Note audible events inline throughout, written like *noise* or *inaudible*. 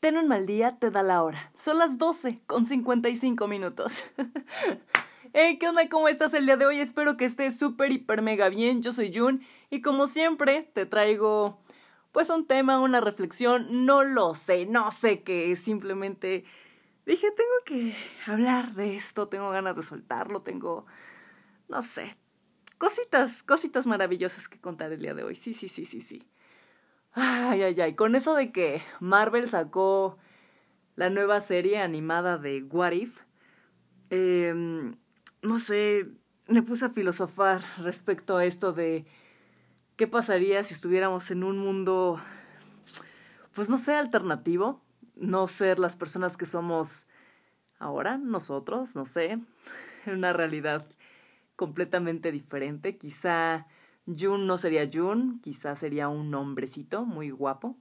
Ten un mal día, te da la hora. Son las 12 con 55 minutos. *laughs* hey, ¿qué onda? ¿Cómo estás el día de hoy? Espero que estés súper, hiper, mega bien. Yo soy Jun y como siempre te traigo pues un tema, una reflexión. No lo sé, no sé qué es. Simplemente dije, tengo que hablar de esto, tengo ganas de soltarlo, tengo, no sé, cositas, cositas maravillosas que contar el día de hoy. Sí, sí, sí, sí, sí. Ay, ay, ay. Con eso de que Marvel sacó la nueva serie animada de What If, em, no sé, me puse a filosofar respecto a esto de qué pasaría si estuviéramos en un mundo, pues no sé, alternativo, no ser las personas que somos ahora, nosotros, no sé, en una realidad completamente diferente, quizá Jun no sería Jun, quizás sería un hombrecito muy guapo.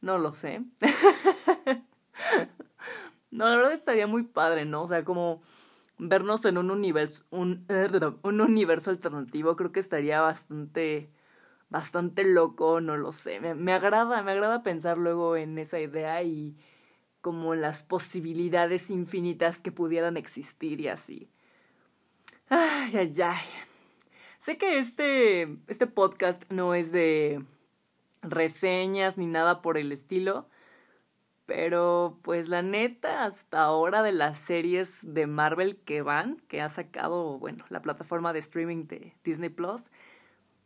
No lo sé. *laughs* no, la verdad estaría muy padre, ¿no? O sea, como vernos en un universo, un, un universo alternativo, creo que estaría bastante, bastante loco, no lo sé. Me, me agrada, me agrada pensar luego en esa idea y como las posibilidades infinitas que pudieran existir y así. Ay, ay, ay. Sé que este, este podcast no es de reseñas ni nada por el estilo, pero pues la neta, hasta ahora de las series de Marvel que van, que ha sacado, bueno, la plataforma de streaming de Disney Plus,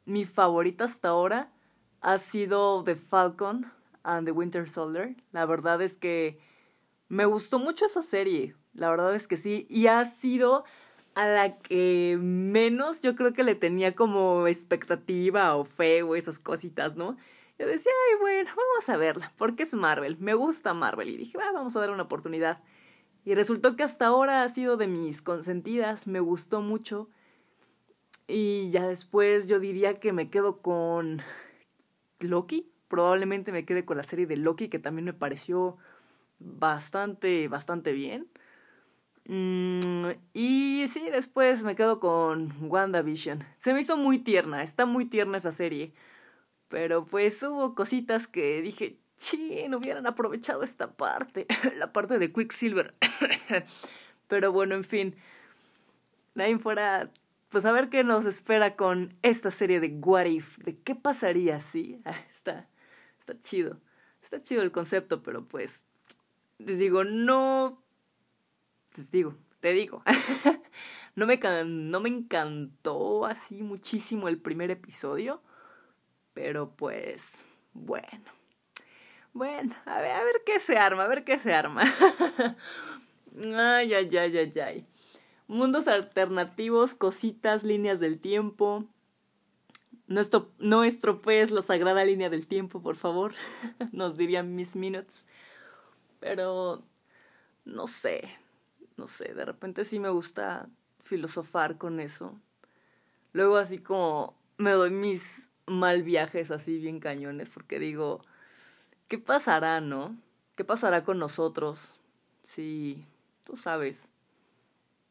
mi favorita hasta ahora ha sido The Falcon and the Winter Soldier. La verdad es que me gustó mucho esa serie, la verdad es que sí, y ha sido a la que menos yo creo que le tenía como expectativa o fe o esas cositas, ¿no? Yo decía, ay, bueno, vamos a verla, porque es Marvel, me gusta Marvel. Y dije, ah, vamos a dar una oportunidad. Y resultó que hasta ahora ha sido de mis consentidas, me gustó mucho. Y ya después yo diría que me quedo con Loki. Probablemente me quede con la serie de Loki, que también me pareció bastante, bastante bien. Mm, y sí, después me quedo con WandaVision. Se me hizo muy tierna, está muy tierna esa serie. Pero pues hubo cositas que dije, no hubieran aprovechado esta parte, *laughs* la parte de Quicksilver. *coughs* Pero bueno, en fin. Nadie fuera, pues a ver qué nos espera con esta serie de What If, de qué pasaría si. Ah, está, está chido. Está chido el concepto, pero pues, les digo, no te digo, te digo. *laughs* no, me, no me encantó así muchísimo el primer episodio, pero pues, bueno. Bueno, a ver, a ver qué se arma, a ver qué se arma. *laughs* ay, ay, ay, ay, ay. Mundos alternativos, cositas, líneas del tiempo. No, no estropees la sagrada línea del tiempo, por favor. *laughs* Nos dirían Miss Minutes. Pero, no sé, no sé, de repente sí me gusta filosofar con eso. Luego así como me doy mis mal viajes así bien cañones porque digo, ¿qué pasará, no? ¿Qué pasará con nosotros si, tú sabes,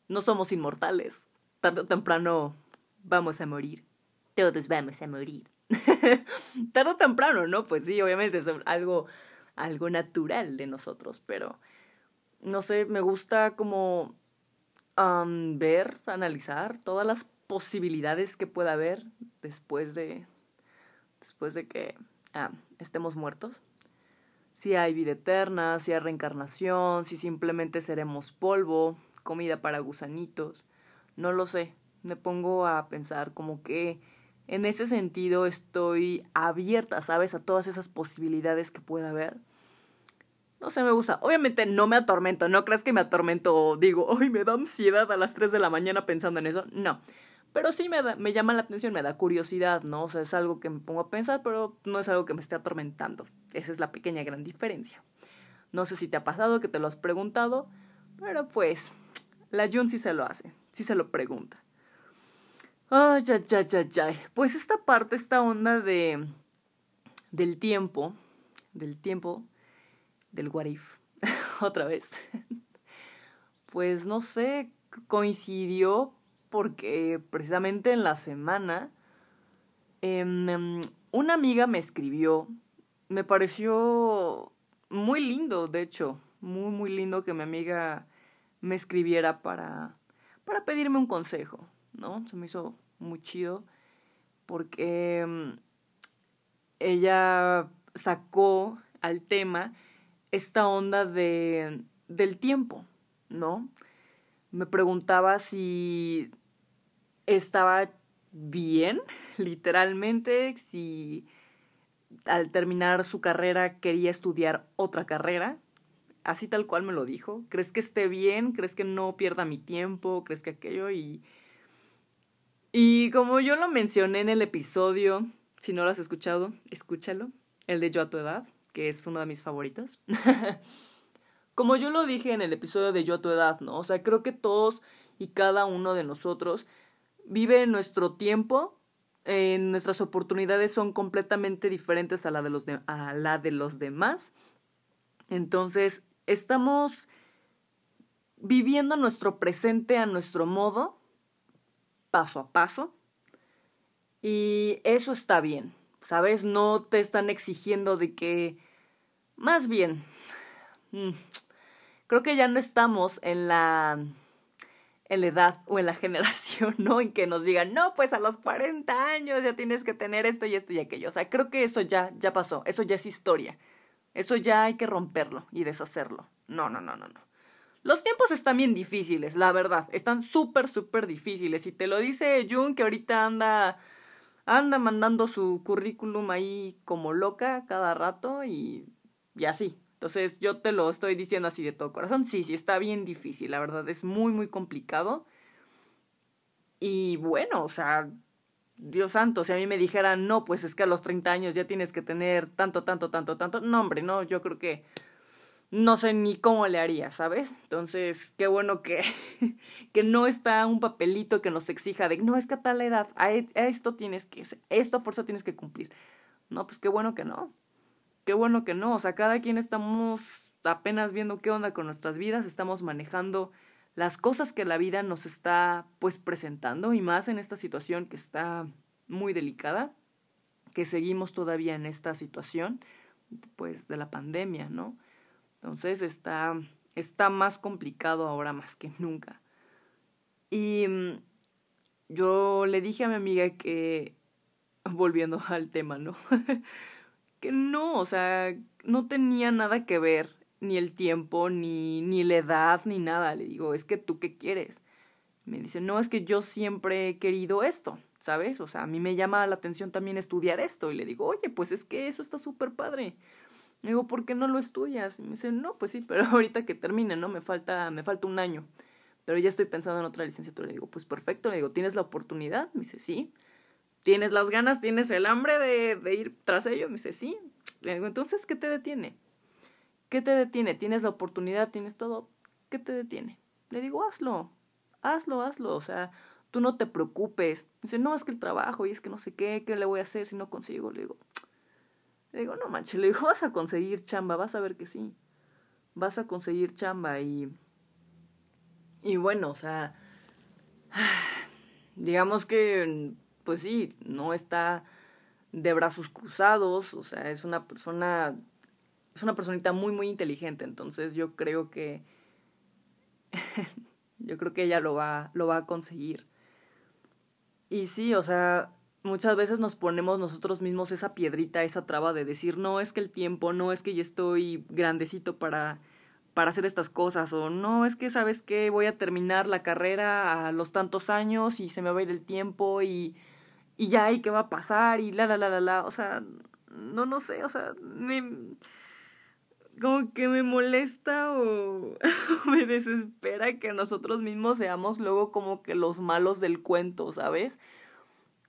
no somos inmortales? Tarde o temprano vamos a morir. Todos vamos a morir. *laughs* Tarde o temprano, ¿no? Pues sí, obviamente es algo, algo natural de nosotros, pero no sé, me gusta como ver, analizar todas las posibilidades que pueda haber después de, después de que estemos muertos. Si hay vida eterna, si hay reencarnación, si simplemente seremos polvo, comida para gusanitos, no lo sé. Me pongo a pensar como que en ese sentido estoy abierta, ¿sabes? A todas esas posibilidades que pueda haber no sé, me gusta. Obviamente no me atormento, no crees que me atormento o digo, ay, me da ansiedad a las 3 de la mañana pensando en eso. No. Pero sí me, da, me llama la atención, me da curiosidad, ¿no? O sea, es algo que me pongo a pensar, pero no es algo que me esté atormentando. Esa es la pequeña gran diferencia. No sé si te ha pasado, que te lo has preguntado, pero pues, la Jun sí se lo hace, sí se lo pregunta. Ay, ay, ay, ay, ay. Pues esta parte, esta onda de. del tiempo, del tiempo, del What If, *laughs* otra vez. pues no sé, coincidió porque precisamente en la semana em, em, una amiga me escribió, me pareció muy lindo, de hecho, muy, muy lindo que mi amiga me escribiera para, para pedirme un consejo, ¿no? Se me hizo muy chido porque mm, ella sacó al tema esta onda de, del tiempo, ¿no? Me preguntaba si estaba bien, *laughs* literalmente, si al terminar su carrera quería estudiar otra carrera, así tal cual me lo dijo. ¿Crees que esté bien? ¿Crees que no pierda mi tiempo? ¿Crees que aquello? Y, y como yo lo mencioné en el episodio, si no lo has escuchado, escúchalo, el de Yo a tu edad, que es uno de mis favoritos. *laughs* como yo lo dije en el episodio de Yo a tu edad, ¿no? O sea, creo que todos y cada uno de nosotros vive nuestro tiempo, nuestras oportunidades son completamente diferentes a la de los, a la de los demás. Entonces, estamos viviendo nuestro presente a nuestro modo, paso a paso, y eso está bien, ¿sabes? No te están exigiendo de que, más bien, mm, creo que ya no estamos en la en la edad o en la *laughs* generación, ¿no? En que nos digan, no, pues a los 40 años ya tienes que tener esto y esto y aquello. O sea, creo que eso ya, ya pasó, eso ya es historia. Eso ya hay que romperlo y deshacerlo. No, no, no, no, no. Los tiempos están bien difíciles, la verdad. Están súper, súper difíciles. Y te lo dice Jun, que ahorita anda, anda mandando su currículum ahí como loca cada rato y, y así. Entonces yo te lo estoy diciendo así de todo corazón. Sí, sí, está bien difícil, la verdad, es muy, muy complicado. Y bueno, o sea, Dios santo, si a mí me dijeran, no, pues es que a los 30 años ya tienes que tener tanto, tanto, tanto, tanto, no, hombre, no, yo creo que no sé ni cómo le haría, ¿sabes? Entonces, qué bueno que, *laughs* que no está un papelito que nos exija de, no, es que a tal edad, a, e, esto tienes que, esto a fuerza tienes que cumplir. No, pues qué bueno que no qué bueno que no, o sea, cada quien estamos apenas viendo qué onda con nuestras vidas, estamos manejando las cosas que la vida nos está pues presentando y más en esta situación que está muy delicada, que seguimos todavía en esta situación pues de la pandemia, ¿no? Entonces está está más complicado ahora más que nunca. Y mm, yo le dije a mi amiga que volviendo al tema, ¿no? *laughs* que no, o sea, no tenía nada que ver, ni el tiempo, ni, ni la edad, ni nada. Le digo, es que tú qué quieres. Me dice, no, es que yo siempre he querido esto, ¿sabes? O sea, a mí me llama la atención también estudiar esto. Y le digo, oye, pues es que eso está súper padre. Le digo, ¿por qué no lo estudias? Y me dice, no, pues sí, pero *laughs* ahorita que termine, ¿no? Me falta, me falta un año. Pero ya estoy pensando en otra licenciatura. Le digo, pues perfecto. Le digo, ¿tienes la oportunidad? Me dice, sí tienes las ganas, tienes el hambre de, ir tras ello. Me dice, sí. entonces, ¿qué te detiene? ¿Qué te detiene? Tienes la oportunidad, tienes todo. ¿Qué te detiene? Le digo, hazlo, hazlo, hazlo. O sea, tú no te preocupes. Dice, no, es que el trabajo y es que no sé qué, qué le voy a hacer si no consigo. Le digo, le digo, no manches, le digo, vas a conseguir chamba, vas a ver que sí. Vas a conseguir chamba y. Y bueno, o sea. *sighs* Digamos que pues sí, no está de brazos cruzados, o sea, es una persona, es una personita muy, muy inteligente, entonces yo creo que, *laughs* yo creo que ella lo va, lo va a conseguir. Y sí, o sea, muchas veces nos ponemos nosotros mismos esa piedrita, esa traba de decir, no es que el tiempo, no es que ya estoy grandecito para para hacer estas cosas o no es que sabes que voy a terminar la carrera a los tantos años y se me va a ir el tiempo y y ya, ¿y qué va a pasar? Y la, la, la, la, la, o sea, no, no sé, o sea, me, como que me molesta o *laughs* me desespera que nosotros mismos seamos luego como que los malos del cuento, ¿sabes?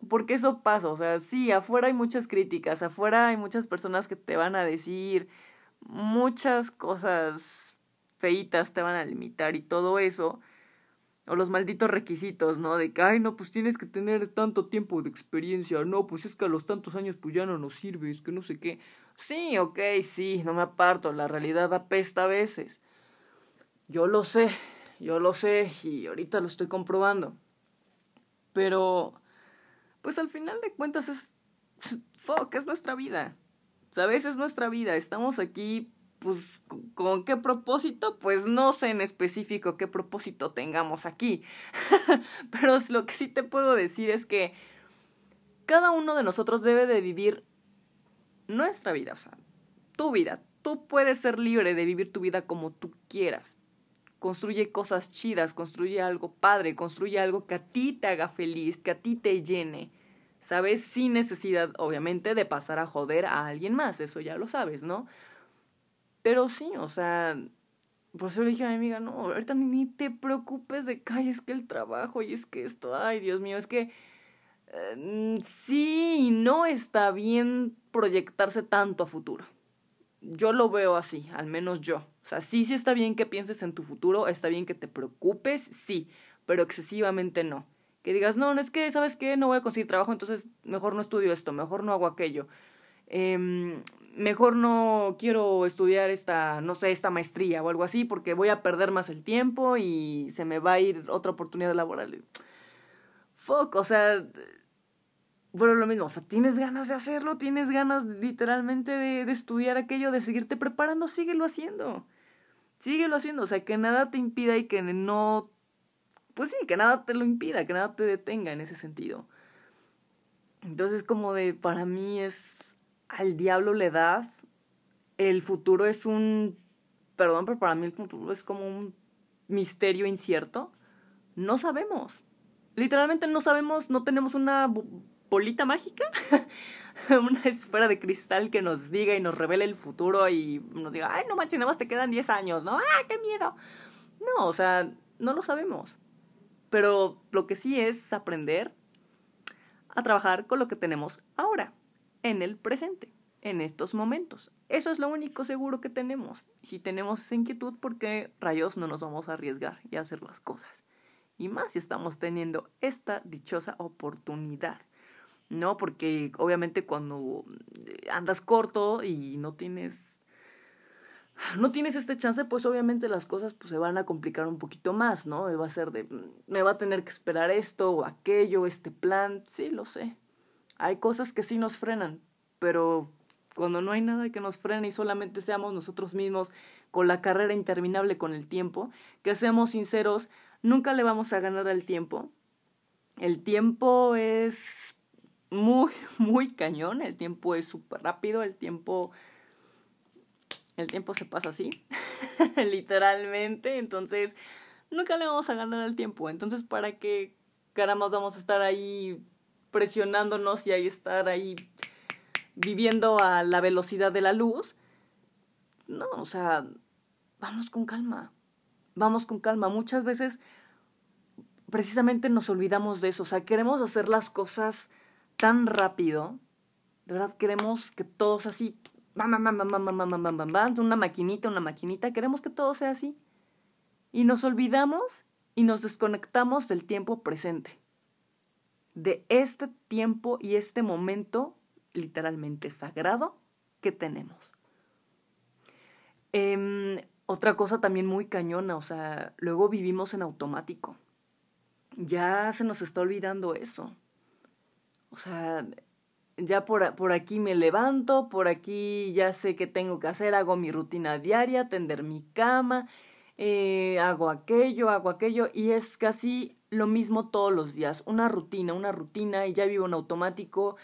Porque eso pasa, o sea, sí, afuera hay muchas críticas, afuera hay muchas personas que te van a decir muchas cosas feitas, te van a limitar y todo eso, o los malditos requisitos, ¿no? De que, ay, no, pues tienes que tener tanto tiempo de experiencia, no, pues es que a los tantos años pues ya no nos sirves, que no sé qué. Sí, ok, sí, no me aparto, la realidad apesta a veces. Yo lo sé, yo lo sé y ahorita lo estoy comprobando. Pero, pues al final de cuentas es, fuck, es nuestra vida. ¿Sabes? Es nuestra vida. Estamos aquí pues, ¿con qué propósito? Pues no sé en específico qué propósito tengamos aquí. *laughs* Pero lo que sí te puedo decir es que cada uno de nosotros debe de vivir nuestra vida, o sea, tu vida. Tú puedes ser libre de vivir tu vida como tú quieras. Construye cosas chidas, construye algo padre, construye algo que a ti te haga feliz, que a ti te llene. ¿Sabes? Sin necesidad, obviamente, de pasar a joder a alguien más. Eso ya lo sabes, ¿no? Pero sí, o sea, pues yo le dije a mi amiga, no, ahorita ni, te preocupes de que, ay, es que el trabajo y es que esto, ay, Dios mío, es que eh, sí no está bien proyectarse tanto a futuro. Yo lo veo así, al menos yo. O sea, sí, sí está bien que pienses en tu futuro, está bien que te preocupes, sí, pero excesivamente no. Que digas, no, no es que, ¿sabes qué? No voy a conseguir trabajo, entonces mejor no estudio esto, mejor no hago aquello. Eh, mejor no quiero estudiar esta, no sé, esta maestría o algo así porque voy a perder más el tiempo y se me va a ir otra oportunidad laboral. Fuck, o sea, bueno, lo mismo, o sea, tienes ganas de hacerlo, tienes ganas literalmente de, de estudiar aquello, de seguirte preparando, síguelo haciendo. Síguelo haciendo, o sea, que nada te impida y que no, pues sí, que nada te lo impida, que nada te detenga en ese sentido. Entonces, como de, para mí es al diablo la edad, el futuro es un, perdón, pero para mí el futuro es como un misterio incierto. No sabemos. Literalmente no sabemos, no tenemos una bolita mágica, *laughs* una esfera de cristal que nos diga y nos revele el futuro y nos diga, ay, no manches, nada más te quedan 10 años, ¿no? ¡Ah, qué miedo! No, o sea, no lo sabemos. Pero lo que sí es aprender a trabajar con lo que tenemos ahora en el presente, en estos momentos. Eso es lo único seguro que tenemos. Si tenemos esa inquietud, ¿por qué rayos no nos vamos a arriesgar y a hacer las cosas? Y más si estamos teniendo esta dichosa oportunidad. ¿No? Porque obviamente cuando andas corto y no tienes no tienes este chance, pues obviamente las cosas pues, se van a complicar un poquito más, ¿no? Va a ser de, me va a tener que esperar esto o aquello, este plan, sí, lo sé. Hay cosas que sí nos frenan, pero cuando no hay nada que nos frene y solamente seamos nosotros mismos con la carrera interminable con el tiempo, que seamos sinceros, nunca le vamos a ganar al tiempo. El tiempo es muy, *laughs* muy cañón, el tiempo es súper rápido, el tiempo... El tiempo se pasa así, *laughs* literalmente, entonces nunca le vamos a ganar al tiempo. Entonces, ¿para qué caramba vamos a estar ahí presionándonos y ahí estar ahí viviendo a la velocidad de la luz. No, o sea, vamos con calma. Vamos con calma. Muchas veces precisamente nos olvidamos de eso. O sea, queremos hacer las cosas tan rápido. De verdad, queremos que todo sea así. Bam, bam, bam, bam, bam, bam, bam, bam, una maquinita, una maquinita. Queremos que todo sea así. Y nos olvidamos y nos desconectamos del tiempo presente de este tiempo y este momento literalmente sagrado que tenemos. Em, otra cosa también muy cañona, o sea, luego vivimos en automático. Ya se nos está olvidando eso. O sea, ya por, por, aquí me levanto, por aquí ya sé qué tengo que hacer, hago mi rutina diaria, tender mi cama, eh, hago aquello, hago aquello, y es casi lo mismo todos los días, una rutina, una rutina y ya vivo en automático,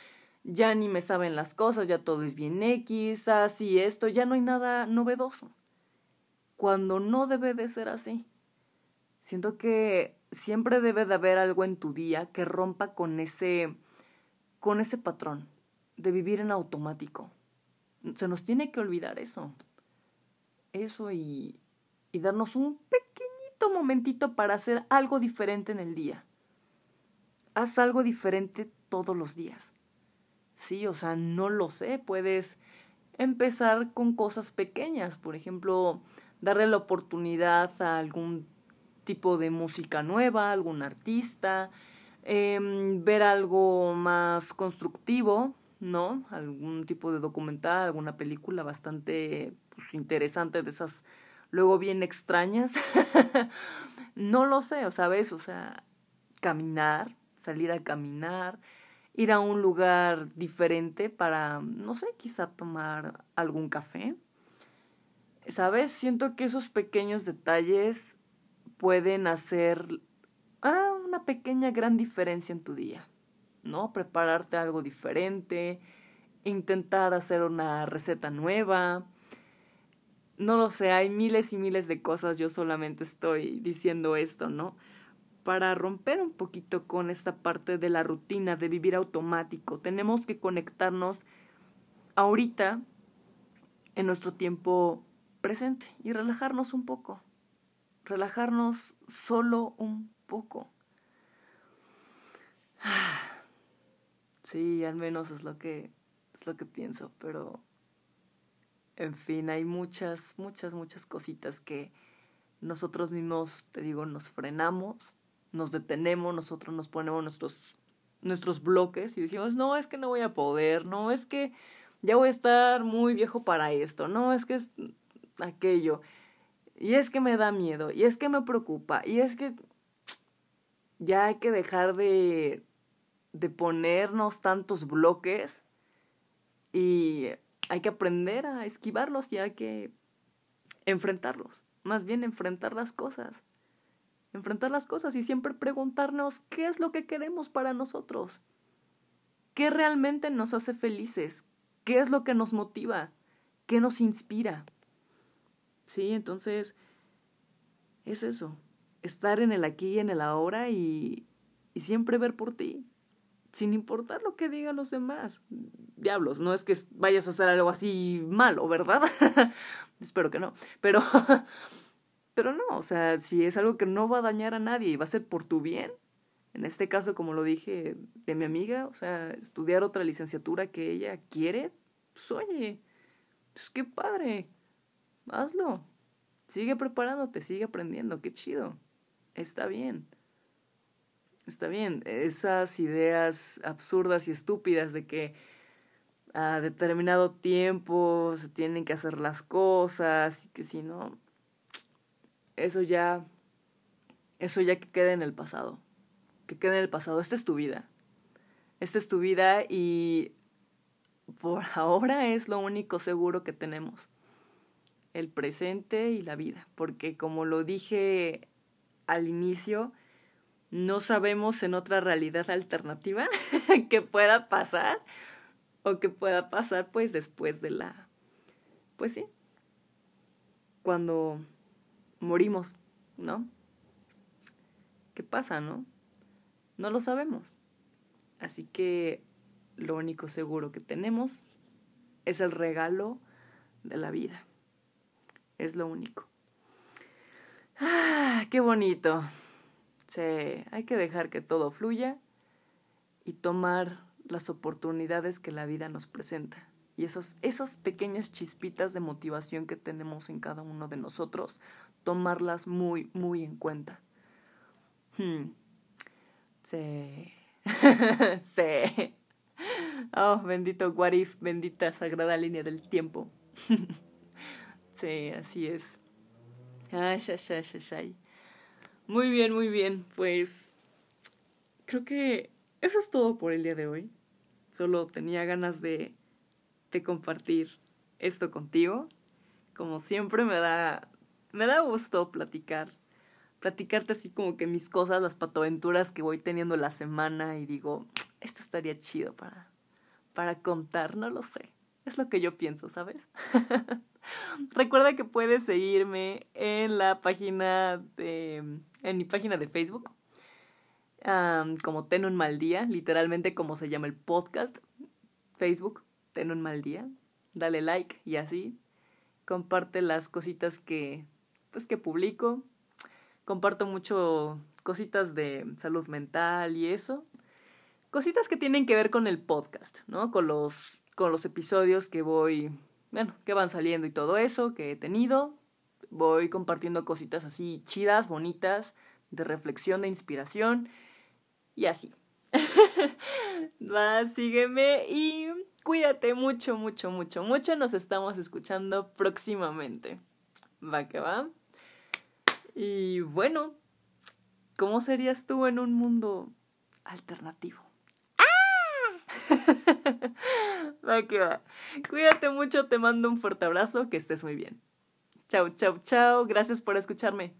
ya ni me saben las cosas, ya todo es bien X, así esto, ya no hay nada novedoso. Cuando no debe de ser así. Siento que siempre debe de haber algo en tu día que rompa con ese con ese patrón de vivir en automático. Se nos tiene que olvidar eso. Eso y, y darnos un pequeño momentito para hacer algo diferente en el día. Haz algo diferente todos los días. Sí, o sea, no lo sé, puedes empezar con cosas pequeñas, por ejemplo, darle la oportunidad a algún tipo de música nueva, algún artista, em, ver algo más constructivo, ¿no? Algún tipo de documental, alguna película bastante pues, interesante de esas luego bien extrañas. *laughs* no lo sé, o sabes, o sea, caminar, salir a caminar, ir a un lugar diferente para, no sé, quizá tomar algún café. ¿Sabes? Siento que esos pequeños detalles pueden hacer ah, una pequeña gran diferencia en tu día, ¿no? Prepararte algo diferente, intentar hacer una receta nueva. No lo sé, hay miles y miles de cosas, yo solamente estoy diciendo esto, ¿no? Para romper un poquito con esta parte de la rutina, de vivir automático, tenemos que conectarnos ahorita en nuestro tiempo presente y relajarnos un poco. Relajarnos solo un poco. *sighs* Sí, al menos es lo que es lo que pienso, pero en fin, hay muchas, muchas, muchas cositas que nosotros mismos, te digo, nos frenamos, nos detenemos, nosotros nos ponemos nuestros nuestros bloques y decimos, "No, es que no voy a poder, no, es que ya voy a estar muy viejo para esto, no, es que es aquello, y es que me da miedo, y es que me preocupa, y es que *tsk* ya hay que dejar de, de ponernos tantos bloques y hay que aprender a esquivarlos y hay que enfrentarlos, más bien enfrentar las cosas, enfrentar las cosas y siempre preguntarnos qué es lo que queremos para nosotros, qué realmente nos hace felices, ¿Qué es lo que nos motiva? ¿Qué nos inspira? Sí, entonces es eso, estar en el aquí y en el ahora y, y siempre ver por ti, sin importar lo que digan los demás. Diablos, no es que vayas a hacer algo así malo, ¿verdad? *laughs* Espero que no, pero *laughs* pero no, o sea, si es algo que no va a dañar a nadie y va a ser por tu bien, en este caso, como lo dije, de mi amiga, o sea, estudiar otra licenciatura que ella quiere, pues oye, pues qué padre, hazlo. Sigue preparándote, sigue aprendiendo, qué chido. Está bien. Está bien. Esas ideas absurdas y estúpidas de que a determinado tiempo se tienen que hacer las cosas y que si no, eso ya, eso ya que quede en el pasado que quede en el pasado. Esta es tu vida. Esta es tu vida y por *laughs* ahora es lo único seguro que tenemos. El presente y la vida. Porque como lo dije al inicio, no sabemos en otra realidad alternativa *laughs* que pueda pasar o que pueda pasar pues después de la... Pues sí. Cuando morimos, ¿no? ¿Qué pasa, no? No lo sabemos. Así que lo único seguro que tenemos es el regalo de la vida. Es lo único. ¡Ah! ¡Qué bonito! Sí, hay que dejar que todo fluya y tomar las oportunidades que la vida nos presenta. Y esas, esas pequeñas chispitas de motivación que tenemos en cada uno de nosotros, tomarlas muy, muy en cuenta. Hmm. Sí. *laughs* sí. Oh, bendito Warif, bendita sagrada línea del tiempo. *laughs* sí, así es. Ay, ay, Muy bien, muy bien. Pues creo que eso es todo por el día de hoy. Solo tenía ganas de, de compartir esto contigo. Como siempre me da, me da gusto platicar platicarte así como que mis cosas, las patoaventuras que voy teniendo la semana y digo, esto estaría chido para, para contar, no lo sé. Es lo que yo pienso, ¿sabes? *laughs* Recuerda que puedes seguirme en la página de, en mi página de Facebook, como Ten un mal día, literalmente como se llama el podcast, Facebook, Ten un mal día. Dale like y así. Comparte las cositas que, pues, que publico comparto mucho cositas de salud mental y eso. Cositas que tienen que ver con el podcast, ¿no? Con los, con los episodios que voy, bueno, que van saliendo y todo eso que he tenido. Voy compartiendo cositas así chidas, bonitas, de reflexión, de inspiración y así. *laughs* Va, sígueme y cuídate mucho, mucho, mucho, mucho. Nos estamos escuchando próximamente. Va que va. Y bueno, ¿cómo serías tú en un mundo alternativo? *laughs* Va que va. Cuídate mucho, te mando un fuerte abrazo, que estés muy bien. Chau, chau, chau. Gracias por escucharme.